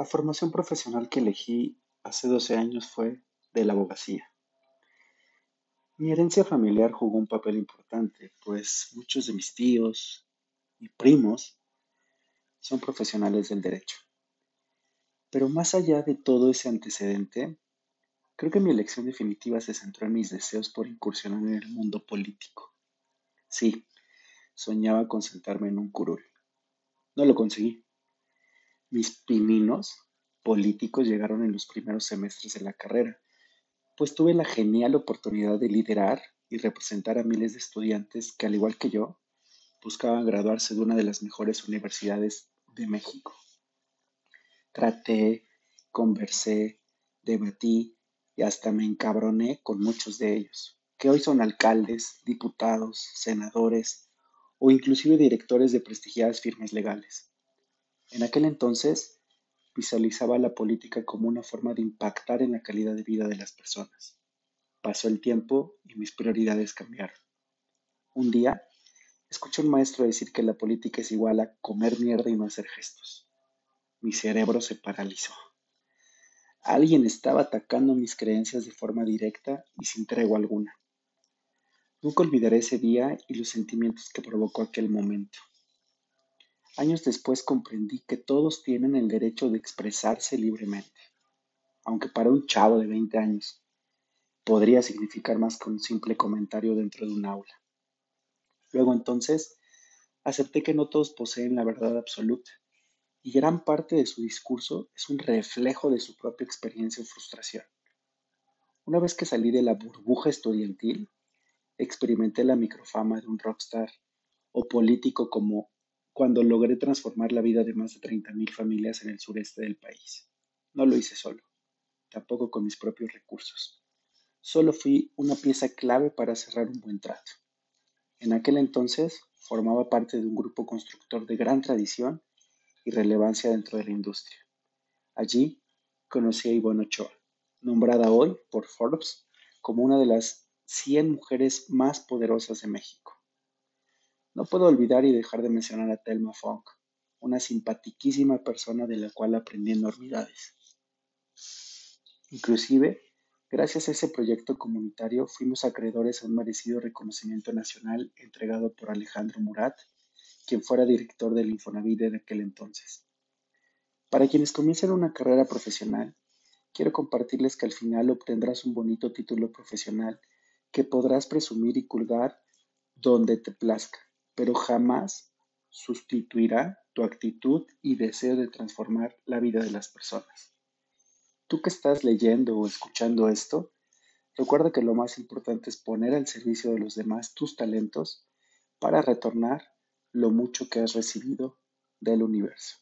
La formación profesional que elegí hace 12 años fue de la abogacía. Mi herencia familiar jugó un papel importante, pues muchos de mis tíos y primos son profesionales del derecho. Pero más allá de todo ese antecedente, creo que mi elección definitiva se centró en mis deseos por incursionar en el mundo político. Sí, soñaba con sentarme en un curul. No lo conseguí. Mis pininos políticos llegaron en los primeros semestres de la carrera, pues tuve la genial oportunidad de liderar y representar a miles de estudiantes que, al igual que yo, buscaban graduarse de una de las mejores universidades de México. Traté, conversé, debatí y hasta me encabroné con muchos de ellos, que hoy son alcaldes, diputados, senadores o inclusive directores de prestigiadas firmas legales. En aquel entonces visualizaba la política como una forma de impactar en la calidad de vida de las personas. Pasó el tiempo y mis prioridades cambiaron. Un día, escuché a un maestro decir que la política es igual a comer mierda y no hacer gestos. Mi cerebro se paralizó. Alguien estaba atacando mis creencias de forma directa y sin tregua alguna. Nunca olvidaré ese día y los sentimientos que provocó aquel momento. Años después comprendí que todos tienen el derecho de expresarse libremente, aunque para un chavo de 20 años podría significar más que un simple comentario dentro de un aula. Luego entonces acepté que no todos poseen la verdad absoluta y gran parte de su discurso es un reflejo de su propia experiencia y frustración. Una vez que salí de la burbuja estudiantil, experimenté la microfama de un rockstar o político como cuando logré transformar la vida de más de 30.000 familias en el sureste del país. No lo hice solo, tampoco con mis propios recursos. Solo fui una pieza clave para cerrar un buen trato. En aquel entonces formaba parte de un grupo constructor de gran tradición y relevancia dentro de la industria. Allí conocí a Ivonne Ochoa, nombrada hoy por Forbes como una de las 100 mujeres más poderosas de México. No puedo olvidar y dejar de mencionar a Thelma Funk, una simpatiquísima persona de la cual aprendí enormidades. Inclusive, gracias a ese proyecto comunitario fuimos acreedores a un merecido reconocimiento nacional entregado por Alejandro Murat, quien fuera director del Infonavit de aquel entonces. Para quienes comiencen una carrera profesional, quiero compartirles que al final obtendrás un bonito título profesional que podrás presumir y colgar donde te plazca, pero jamás sustituirá tu actitud y deseo de transformar la vida de las personas. Tú que estás leyendo o escuchando esto, recuerda que lo más importante es poner al servicio de los demás tus talentos para retornar lo mucho que has recibido del universo.